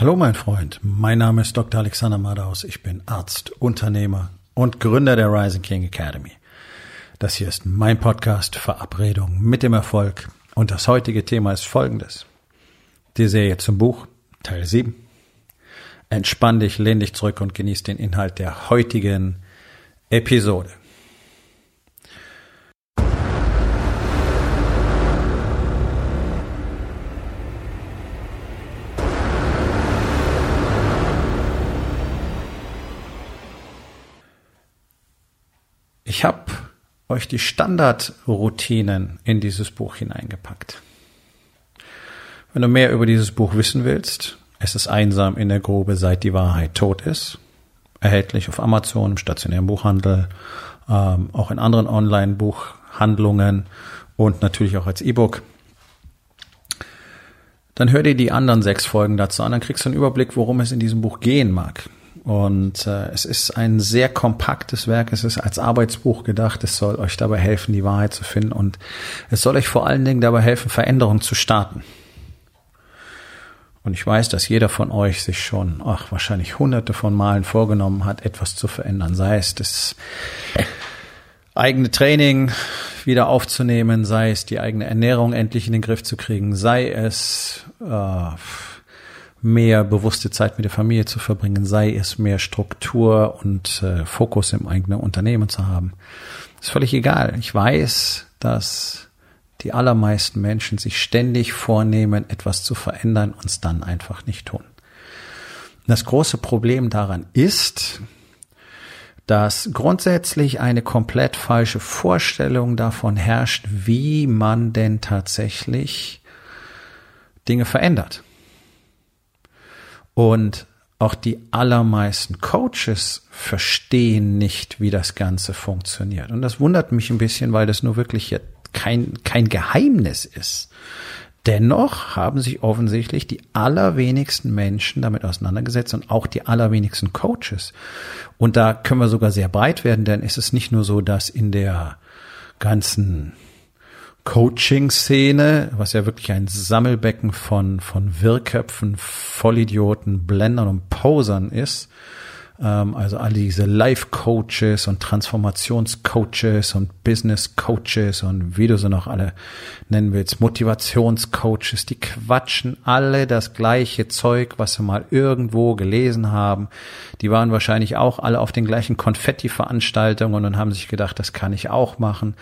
Hallo mein Freund, mein Name ist Dr. Alexander Madaus, ich bin Arzt, Unternehmer und Gründer der Rising King Academy. Das hier ist mein Podcast Verabredung mit dem Erfolg und das heutige Thema ist folgendes. Die Serie zum Buch, Teil 7. Entspann dich, lehn dich zurück und genieß den Inhalt der heutigen Episode. Ich habe euch die Standardroutinen in dieses Buch hineingepackt. Wenn du mehr über dieses Buch wissen willst, es ist einsam in der Grube, seit die Wahrheit tot ist. Erhältlich auf Amazon, im stationären Buchhandel, ähm, auch in anderen Online-Buchhandlungen und natürlich auch als E-Book. Dann hör dir die anderen sechs Folgen dazu an, dann kriegst du einen Überblick, worum es in diesem Buch gehen mag. Und äh, es ist ein sehr kompaktes Werk. Es ist als Arbeitsbuch gedacht. Es soll euch dabei helfen, die Wahrheit zu finden. Und es soll euch vor allen Dingen dabei helfen, Veränderungen zu starten. Und ich weiß, dass jeder von euch sich schon, ach, wahrscheinlich hunderte von Malen vorgenommen hat, etwas zu verändern. Sei es das eigene Training wieder aufzunehmen, sei es die eigene Ernährung endlich in den Griff zu kriegen, sei es äh, mehr bewusste Zeit mit der Familie zu verbringen, sei es mehr Struktur und äh, Fokus im eigenen Unternehmen zu haben. Ist völlig egal. Ich weiß, dass die allermeisten Menschen sich ständig vornehmen, etwas zu verändern und es dann einfach nicht tun. Das große Problem daran ist, dass grundsätzlich eine komplett falsche Vorstellung davon herrscht, wie man denn tatsächlich Dinge verändert. Und auch die allermeisten Coaches verstehen nicht, wie das Ganze funktioniert. Und das wundert mich ein bisschen, weil das nur wirklich kein, kein Geheimnis ist. Dennoch haben sich offensichtlich die allerwenigsten Menschen damit auseinandergesetzt und auch die allerwenigsten Coaches. Und da können wir sogar sehr breit werden, denn es ist nicht nur so, dass in der ganzen Coaching-Szene, was ja wirklich ein Sammelbecken von, von Wirrköpfen, Vollidioten, Blendern und Posern ist, also all diese Life-Coaches und Transformationscoaches und Business-Coaches und wie du sie noch alle nennen willst, Motivationscoaches, die quatschen alle das gleiche Zeug, was sie mal irgendwo gelesen haben. Die waren wahrscheinlich auch alle auf den gleichen Konfetti-Veranstaltungen und haben sich gedacht, das kann ich auch machen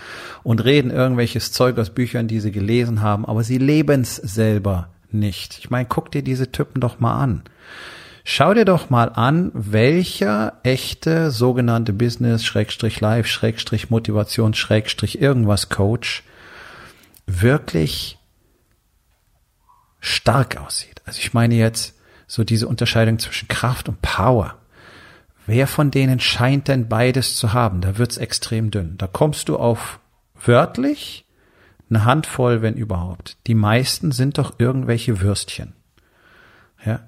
und reden irgendwelches Zeug aus Büchern, die sie gelesen haben, aber sie leben's selber nicht. Ich meine, guck dir diese Typen doch mal an. Schau dir doch mal an, welcher echte sogenannte Business, Schrägstrich Live, Schrägstrich Motivation, Schrägstrich irgendwas Coach wirklich stark aussieht. Also ich meine jetzt so diese Unterscheidung zwischen Kraft und Power. Wer von denen scheint denn beides zu haben? Da wird's extrem dünn. Da kommst du auf wörtlich eine Handvoll, wenn überhaupt. Die meisten sind doch irgendwelche Würstchen. Ja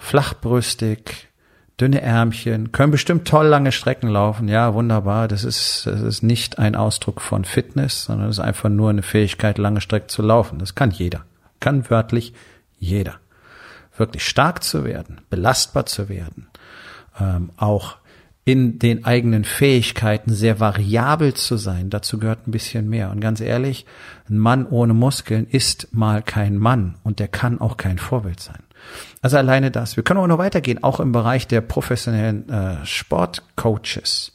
flachbrüstig, dünne Ärmchen, können bestimmt toll lange Strecken laufen. Ja, wunderbar. Das ist, das ist nicht ein Ausdruck von Fitness, sondern es ist einfach nur eine Fähigkeit, lange Strecken zu laufen. Das kann jeder. Kann wörtlich jeder. Wirklich stark zu werden, belastbar zu werden, ähm, auch in den eigenen Fähigkeiten sehr variabel zu sein. Dazu gehört ein bisschen mehr. Und ganz ehrlich, ein Mann ohne Muskeln ist mal kein Mann und der kann auch kein Vorbild sein. Also alleine das. Wir können auch noch weitergehen, auch im Bereich der professionellen äh, Sportcoaches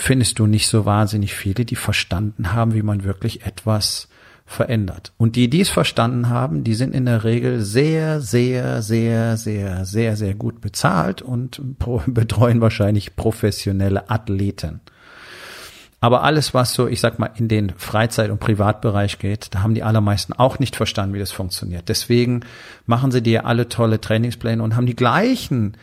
findest du nicht so wahnsinnig viele, die verstanden haben, wie man wirklich etwas verändert. Und die, die es verstanden haben, die sind in der Regel sehr, sehr, sehr, sehr, sehr, sehr gut bezahlt und betreuen wahrscheinlich professionelle Athleten. Aber alles, was so, ich sag mal, in den Freizeit- und Privatbereich geht, da haben die allermeisten auch nicht verstanden, wie das funktioniert. Deswegen machen sie dir alle tolle Trainingspläne und haben die gleichen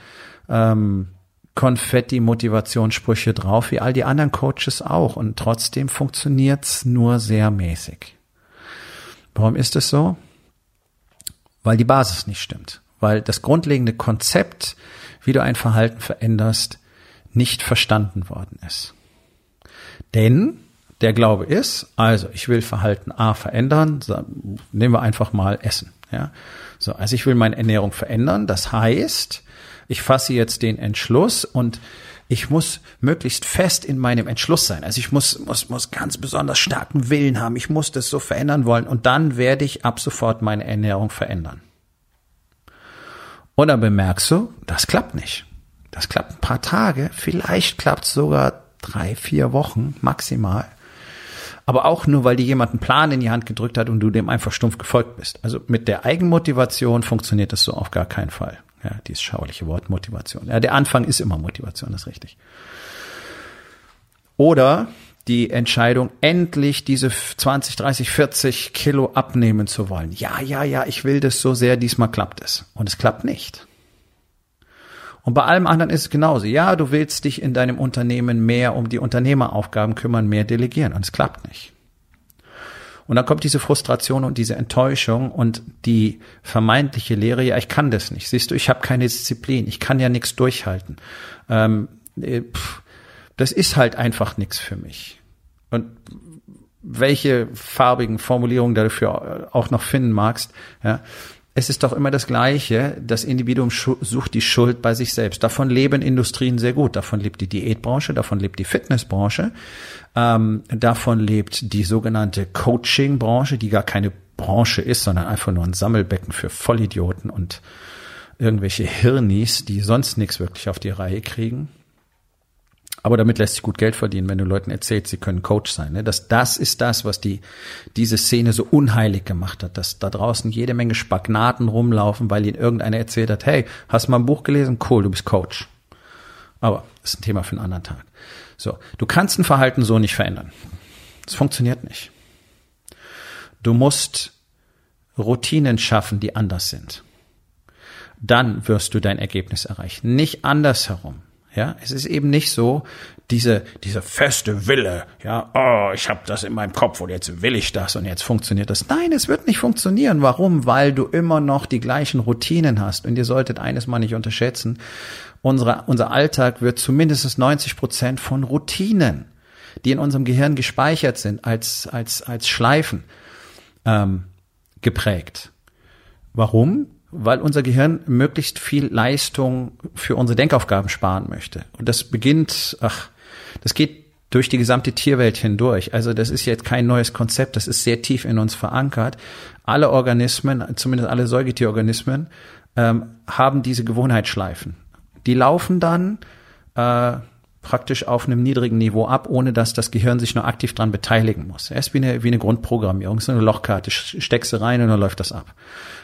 ähm, Konfetti-Motivationssprüche drauf wie all die anderen Coaches auch. Und trotzdem funktioniert's nur sehr mäßig. Warum ist es so? Weil die Basis nicht stimmt. Weil das grundlegende Konzept, wie du ein Verhalten veränderst, nicht verstanden worden ist. Denn der Glaube ist, also ich will Verhalten A verändern, nehmen wir einfach mal Essen. Ja, so, also ich will meine Ernährung verändern. Das heißt, ich fasse jetzt den Entschluss und ich muss möglichst fest in meinem Entschluss sein. Also ich muss, muss, muss ganz besonders starken Willen haben. Ich muss das so verändern wollen. Und dann werde ich ab sofort meine Ernährung verändern. Und dann bemerkst du, das klappt nicht. Das klappt ein paar Tage. Vielleicht klappt es sogar drei, vier Wochen maximal. Aber auch nur, weil dir jemand einen Plan in die Hand gedrückt hat und du dem einfach stumpf gefolgt bist. Also mit der Eigenmotivation funktioniert das so auf gar keinen Fall. Ja, dieses schauerliche Wort Motivation. Ja, der Anfang ist immer Motivation, das ist richtig. Oder die Entscheidung, endlich diese 20, 30, 40 Kilo abnehmen zu wollen. Ja, ja, ja, ich will das so sehr, diesmal klappt es. Und es klappt nicht. Und bei allem anderen ist es genauso. Ja, du willst dich in deinem Unternehmen mehr um die Unternehmeraufgaben kümmern, mehr delegieren. Und es klappt nicht. Und dann kommt diese Frustration und diese Enttäuschung und die vermeintliche Lehre, ja, ich kann das nicht. Siehst du, ich habe keine Disziplin, ich kann ja nichts durchhalten. Ähm, äh, pff, das ist halt einfach nichts für mich. Und welche farbigen Formulierungen dafür auch noch finden magst, ja, es ist doch immer das Gleiche. Das Individuum sucht die Schuld bei sich selbst. Davon leben Industrien sehr gut. Davon lebt die Diätbranche, davon lebt die Fitnessbranche, ähm, davon lebt die sogenannte Coaching-Branche, die gar keine Branche ist, sondern einfach nur ein Sammelbecken für Vollidioten und irgendwelche Hirnis, die sonst nichts wirklich auf die Reihe kriegen. Aber damit lässt sich gut Geld verdienen, wenn du Leuten erzählst, sie können Coach sein. Ne? Das, das ist das, was die, diese Szene so unheilig gemacht hat, dass da draußen jede Menge Spagnaten rumlaufen, weil ihnen irgendeiner erzählt hat, hey, hast mal ein Buch gelesen? Cool, du bist Coach. Aber ist ein Thema für einen anderen Tag. So, du kannst ein Verhalten so nicht verändern. Es funktioniert nicht. Du musst Routinen schaffen, die anders sind. Dann wirst du dein Ergebnis erreichen. Nicht andersherum. Ja, es ist eben nicht so, diese, diese feste Wille, ja, oh, ich habe das in meinem Kopf und jetzt will ich das und jetzt funktioniert das. Nein, es wird nicht funktionieren. Warum? Weil du immer noch die gleichen Routinen hast. Und ihr solltet eines mal nicht unterschätzen. Unsere, unser Alltag wird zumindest 90 Prozent von Routinen, die in unserem Gehirn gespeichert sind, als, als, als Schleifen ähm, geprägt. Warum? Weil unser Gehirn möglichst viel Leistung für unsere Denkaufgaben sparen möchte. Und das beginnt, ach, das geht durch die gesamte Tierwelt hindurch. Also das ist jetzt kein neues Konzept, das ist sehr tief in uns verankert. Alle Organismen, zumindest alle Säugetierorganismen, ähm, haben diese Gewohnheitsschleifen. Die laufen dann äh, praktisch auf einem niedrigen Niveau ab, ohne dass das Gehirn sich nur aktiv dran beteiligen muss. Er ist wie eine, wie eine Grundprogrammierung, so eine Lochkarte, steckst du rein und dann läuft das ab.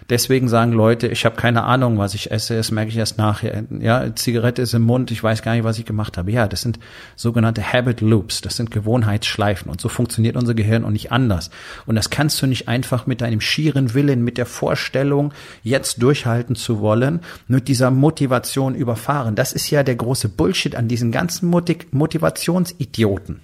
Deswegen sagen Leute, ich habe keine Ahnung, was ich esse, das merke ich erst nachher. Ja, Zigarette ist im Mund, ich weiß gar nicht, was ich gemacht habe. Ja, das sind sogenannte Habit Loops, das sind Gewohnheitsschleifen und so funktioniert unser Gehirn und nicht anders. Und das kannst du nicht einfach mit deinem schieren Willen, mit der Vorstellung, jetzt durchhalten zu wollen, mit dieser Motivation überfahren. Das ist ja der große Bullshit an diesen ganzen Motivationsidioten.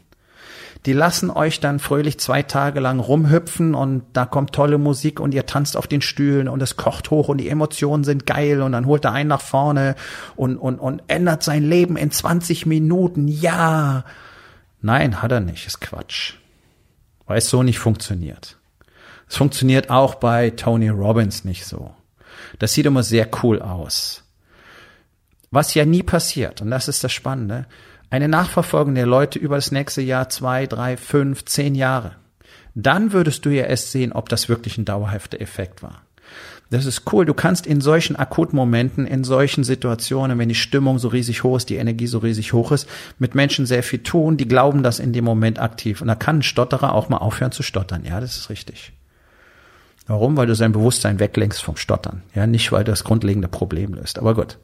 Die lassen euch dann fröhlich zwei Tage lang rumhüpfen und da kommt tolle Musik und ihr tanzt auf den Stühlen und es kocht hoch und die Emotionen sind geil und dann holt er einen nach vorne und, und, und ändert sein Leben in 20 Minuten. Ja. Nein, hat er nicht. Ist Quatsch. Weil es so nicht funktioniert. Es funktioniert auch bei Tony Robbins nicht so. Das sieht immer sehr cool aus. Was ja nie passiert, und das ist das Spannende, eine Nachverfolgung der Leute über das nächste Jahr, zwei, drei, fünf, zehn Jahre. Dann würdest du ja erst sehen, ob das wirklich ein dauerhafter Effekt war. Das ist cool. Du kannst in solchen Akutmomenten, in solchen Situationen, wenn die Stimmung so riesig hoch ist, die Energie so riesig hoch ist, mit Menschen sehr viel tun, die glauben das in dem Moment aktiv. Und da kann ein Stotterer auch mal aufhören zu stottern. Ja, das ist richtig. Warum? Weil du sein Bewusstsein weglenkst vom Stottern. Ja, nicht weil du das grundlegende Problem löst. Aber gut.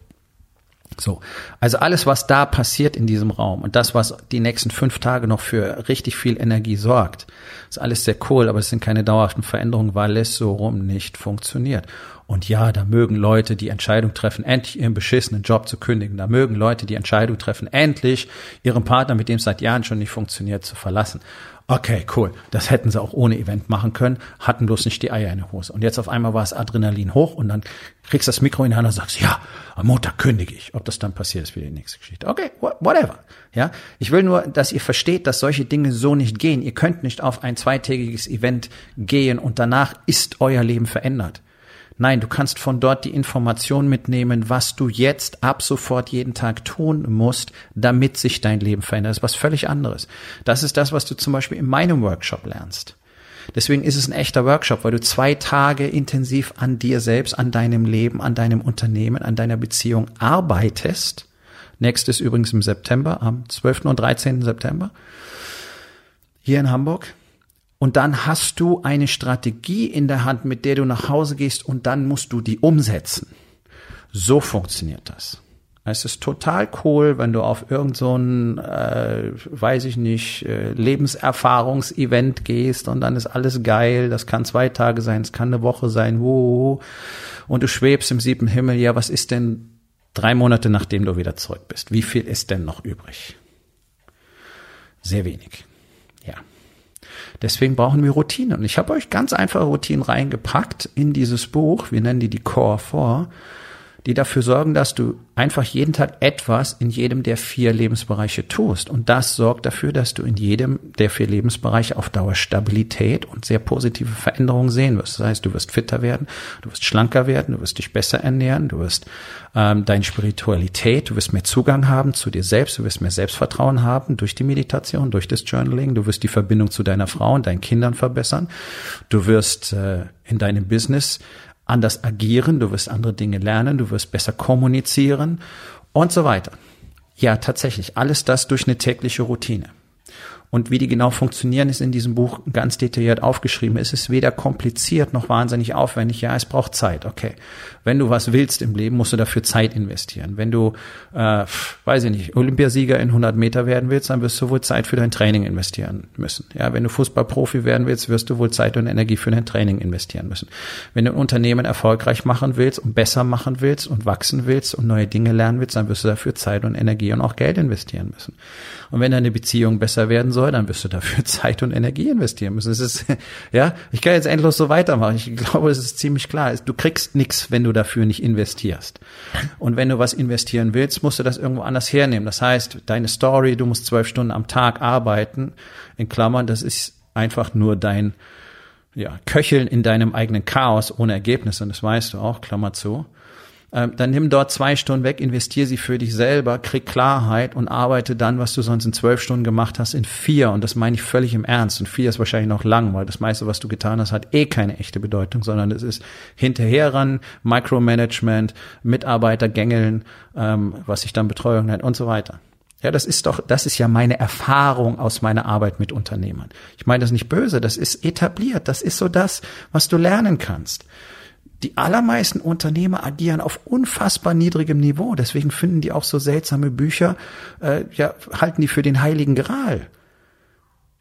So, also alles, was da passiert in diesem Raum und das, was die nächsten fünf Tage noch für richtig viel Energie sorgt, ist alles sehr cool, aber es sind keine dauerhaften Veränderungen, weil es so rum nicht funktioniert. Und ja, da mögen Leute die Entscheidung treffen, endlich ihren beschissenen Job zu kündigen. Da mögen Leute die Entscheidung treffen, endlich ihren Partner, mit dem es seit Jahren schon nicht funktioniert, zu verlassen. Okay, cool. Das hätten sie auch ohne Event machen können, hatten bloß nicht die Eier in der Hose. Und jetzt auf einmal war es Adrenalin hoch und dann kriegst du das Mikro in die Hand und sagst, ja, am Montag kündige ich. Ob das dann passiert, ist wieder die nächste Geschichte. Okay, whatever. Ja, ich will nur, dass ihr versteht, dass solche Dinge so nicht gehen. Ihr könnt nicht auf ein zweitägiges Event gehen und danach ist euer Leben verändert. Nein, du kannst von dort die Information mitnehmen, was du jetzt ab sofort jeden Tag tun musst, damit sich dein Leben verändert. Das ist was völlig anderes. Das ist das, was du zum Beispiel in meinem Workshop lernst. Deswegen ist es ein echter Workshop, weil du zwei Tage intensiv an dir selbst, an deinem Leben, an deinem Unternehmen, an deiner Beziehung arbeitest. Nächstes übrigens im September, am 12. und 13. September, hier in Hamburg. Und dann hast du eine Strategie in der Hand, mit der du nach Hause gehst und dann musst du die umsetzen. So funktioniert das. Es ist total cool, wenn du auf irgend so äh, weiß ich nicht, äh, Lebenserfahrungsevent gehst und dann ist alles geil. Das kann zwei Tage sein, es kann eine Woche sein. Wuhu. Und du schwebst im siebten Himmel. Ja, was ist denn drei Monate nachdem du wieder zurück bist? Wie viel ist denn noch übrig? Sehr wenig. Ja. Deswegen brauchen wir Routinen. Und ich habe euch ganz einfache Routinen reingepackt in dieses Buch. Wir nennen die die Core 4 die dafür sorgen, dass du einfach jeden Tag etwas in jedem der vier Lebensbereiche tust. Und das sorgt dafür, dass du in jedem der vier Lebensbereiche auf Dauer Stabilität und sehr positive Veränderungen sehen wirst. Das heißt, du wirst fitter werden, du wirst schlanker werden, du wirst dich besser ernähren, du wirst ähm, deine Spiritualität, du wirst mehr Zugang haben zu dir selbst, du wirst mehr Selbstvertrauen haben durch die Meditation, durch das Journaling, du wirst die Verbindung zu deiner Frau und deinen Kindern verbessern, du wirst äh, in deinem Business anders agieren, du wirst andere Dinge lernen, du wirst besser kommunizieren und so weiter. Ja, tatsächlich, alles das durch eine tägliche Routine. Und wie die genau funktionieren, ist in diesem Buch ganz detailliert aufgeschrieben. Es ist weder kompliziert noch wahnsinnig aufwendig. Ja, es braucht Zeit. Okay. Wenn du was willst im Leben, musst du dafür Zeit investieren. Wenn du, äh, weiß ich nicht, Olympiasieger in 100 Meter werden willst, dann wirst du wohl Zeit für dein Training investieren müssen. Ja, wenn du Fußballprofi werden willst, wirst du wohl Zeit und Energie für dein Training investieren müssen. Wenn du ein Unternehmen erfolgreich machen willst und besser machen willst und wachsen willst und neue Dinge lernen willst, dann wirst du dafür Zeit und Energie und auch Geld investieren müssen. Und wenn deine Beziehung besser werden soll, dann wirst du dafür Zeit und Energie investieren müssen. Es ist, ja, ich kann jetzt endlos so weitermachen. Ich glaube, es ist ziemlich klar. Du kriegst nichts, wenn du dafür nicht investierst. Und wenn du was investieren willst, musst du das irgendwo anders hernehmen. Das heißt, deine Story, du musst zwölf Stunden am Tag arbeiten. In Klammern, das ist einfach nur dein, ja, Köcheln in deinem eigenen Chaos ohne Ergebnisse. Und das weißt du auch, Klammer zu. Ähm, dann nimm dort zwei Stunden weg, investier sie für dich selber, krieg Klarheit und arbeite dann, was du sonst in zwölf Stunden gemacht hast, in vier. Und das meine ich völlig im Ernst. Und vier ist wahrscheinlich noch lang, weil das meiste, was du getan hast, hat eh keine echte Bedeutung, sondern es ist hinterherran, Micromanagement, Mitarbeiter gängeln, ähm, was sich dann Betreuung nennt und so weiter. Ja, das ist doch, das ist ja meine Erfahrung aus meiner Arbeit mit Unternehmern. Ich meine das nicht böse, das ist etabliert, das ist so das, was du lernen kannst die allermeisten Unternehmer agieren auf unfassbar niedrigem Niveau. Deswegen finden die auch so seltsame Bücher, äh, ja, halten die für den heiligen Gral.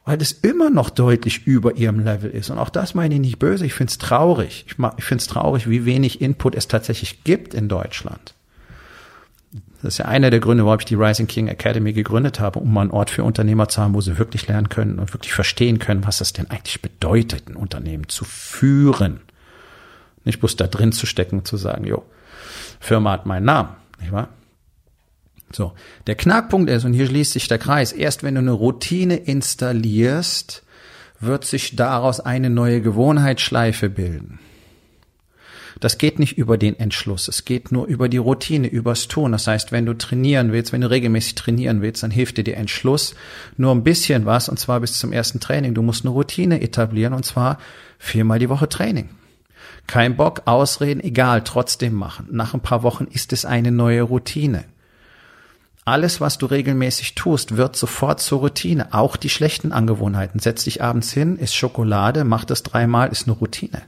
Weil das immer noch deutlich über ihrem Level ist. Und auch das meine ich nicht böse. Ich finde es traurig. Ich, ich finde es traurig, wie wenig Input es tatsächlich gibt in Deutschland. Das ist ja einer der Gründe, warum ich die Rising King Academy gegründet habe, um mal einen Ort für Unternehmer zu haben, wo sie wirklich lernen können und wirklich verstehen können, was das denn eigentlich bedeutet, ein Unternehmen zu führen. Nicht bloß da drin zu stecken, zu sagen, jo, Firma hat meinen Namen, nicht wahr? So. Der Knackpunkt ist, und hier schließt sich der Kreis, erst wenn du eine Routine installierst, wird sich daraus eine neue Gewohnheitsschleife bilden. Das geht nicht über den Entschluss, es geht nur über die Routine, übers Tun. Das heißt, wenn du trainieren willst, wenn du regelmäßig trainieren willst, dann hilft dir der Entschluss nur ein bisschen was, und zwar bis zum ersten Training. Du musst eine Routine etablieren, und zwar viermal die Woche Training. Kein Bock, Ausreden, egal, trotzdem machen. Nach ein paar Wochen ist es eine neue Routine. Alles, was du regelmäßig tust, wird sofort zur Routine. Auch die schlechten Angewohnheiten. Setz dich abends hin, isst Schokolade, mach das dreimal, ist eine Routine.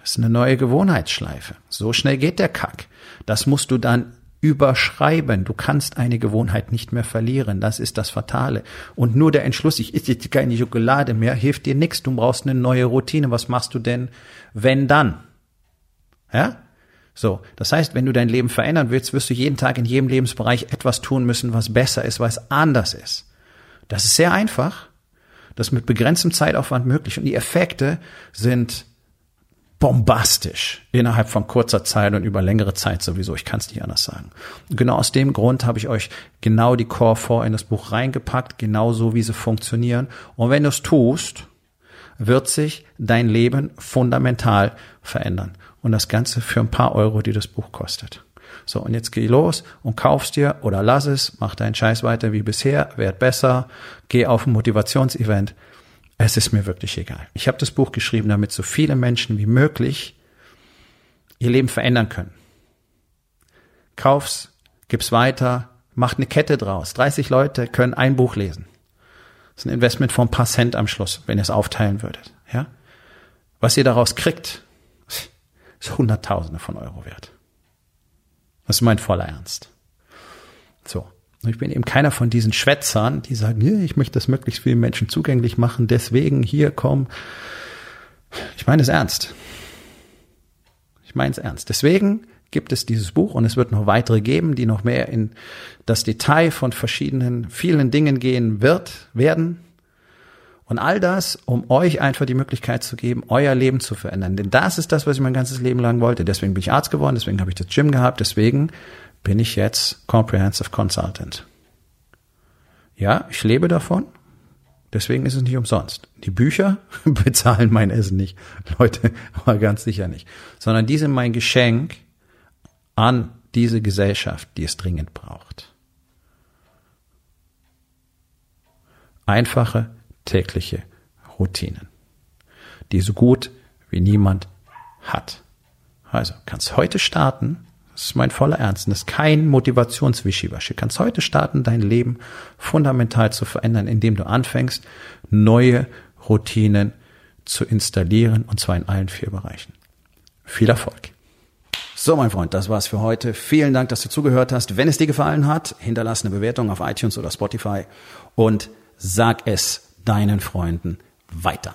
Das ist eine neue Gewohnheitsschleife. So schnell geht der Kack. Das musst du dann überschreiben. Du kannst eine Gewohnheit nicht mehr verlieren. Das ist das Fatale. Und nur der Entschluss, ich esse jetzt keine Schokolade mehr, hilft dir nichts. Du brauchst eine neue Routine. Was machst du denn, wenn dann? Ja? So. Das heißt, wenn du dein Leben verändern willst, wirst du jeden Tag in jedem Lebensbereich etwas tun müssen, was besser ist, was anders ist. Das ist sehr einfach. Das ist mit begrenztem Zeitaufwand möglich. Und die Effekte sind bombastisch innerhalb von kurzer Zeit und über längere Zeit sowieso. Ich kann es nicht anders sagen. Genau aus dem Grund habe ich euch genau die Core 4 in das Buch reingepackt, genauso wie sie funktionieren. Und wenn du es tust, wird sich dein Leben fundamental verändern. Und das Ganze für ein paar Euro, die das Buch kostet. So, und jetzt geh los und kaufst dir oder lass es, mach deinen Scheiß weiter wie bisher, werd besser, geh auf ein Motivationsevent. Es ist mir wirklich egal. Ich habe das Buch geschrieben, damit so viele Menschen wie möglich ihr Leben verändern können. Kauf's, gib's weiter, macht eine Kette draus. 30 Leute können ein Buch lesen. Das ist ein Investment von ein paar Cent am Schluss, wenn ihr es aufteilen würdet. Ja? Was ihr daraus kriegt, ist Hunderttausende von Euro wert. Das ist mein voller Ernst. So. Ich bin eben keiner von diesen Schwätzern, die sagen, ich möchte das möglichst vielen Menschen zugänglich machen, deswegen hier komm. Ich meine es ernst. Ich meine es ernst. Deswegen gibt es dieses Buch und es wird noch weitere geben, die noch mehr in das Detail von verschiedenen, vielen Dingen gehen wird, werden. Und all das, um euch einfach die Möglichkeit zu geben, euer Leben zu verändern. Denn das ist das, was ich mein ganzes Leben lang wollte. Deswegen bin ich Arzt geworden, deswegen habe ich das Gym gehabt, deswegen bin ich jetzt Comprehensive Consultant. Ja, ich lebe davon. Deswegen ist es nicht umsonst. Die Bücher bezahlen mein Essen nicht. Leute, aber ganz sicher nicht. Sondern die sind mein Geschenk an diese Gesellschaft, die es dringend braucht. Einfache tägliche Routinen, die so gut wie niemand hat. Also kannst heute starten, das ist mein voller Ernst, das ist kein Motivationswischiwaschi. Kannst heute starten, dein Leben fundamental zu verändern, indem du anfängst, neue Routinen zu installieren, und zwar in allen vier Bereichen. Viel Erfolg! So, mein Freund, das war's für heute. Vielen Dank, dass du zugehört hast. Wenn es dir gefallen hat, hinterlass eine Bewertung auf iTunes oder Spotify und sag es deinen Freunden weiter.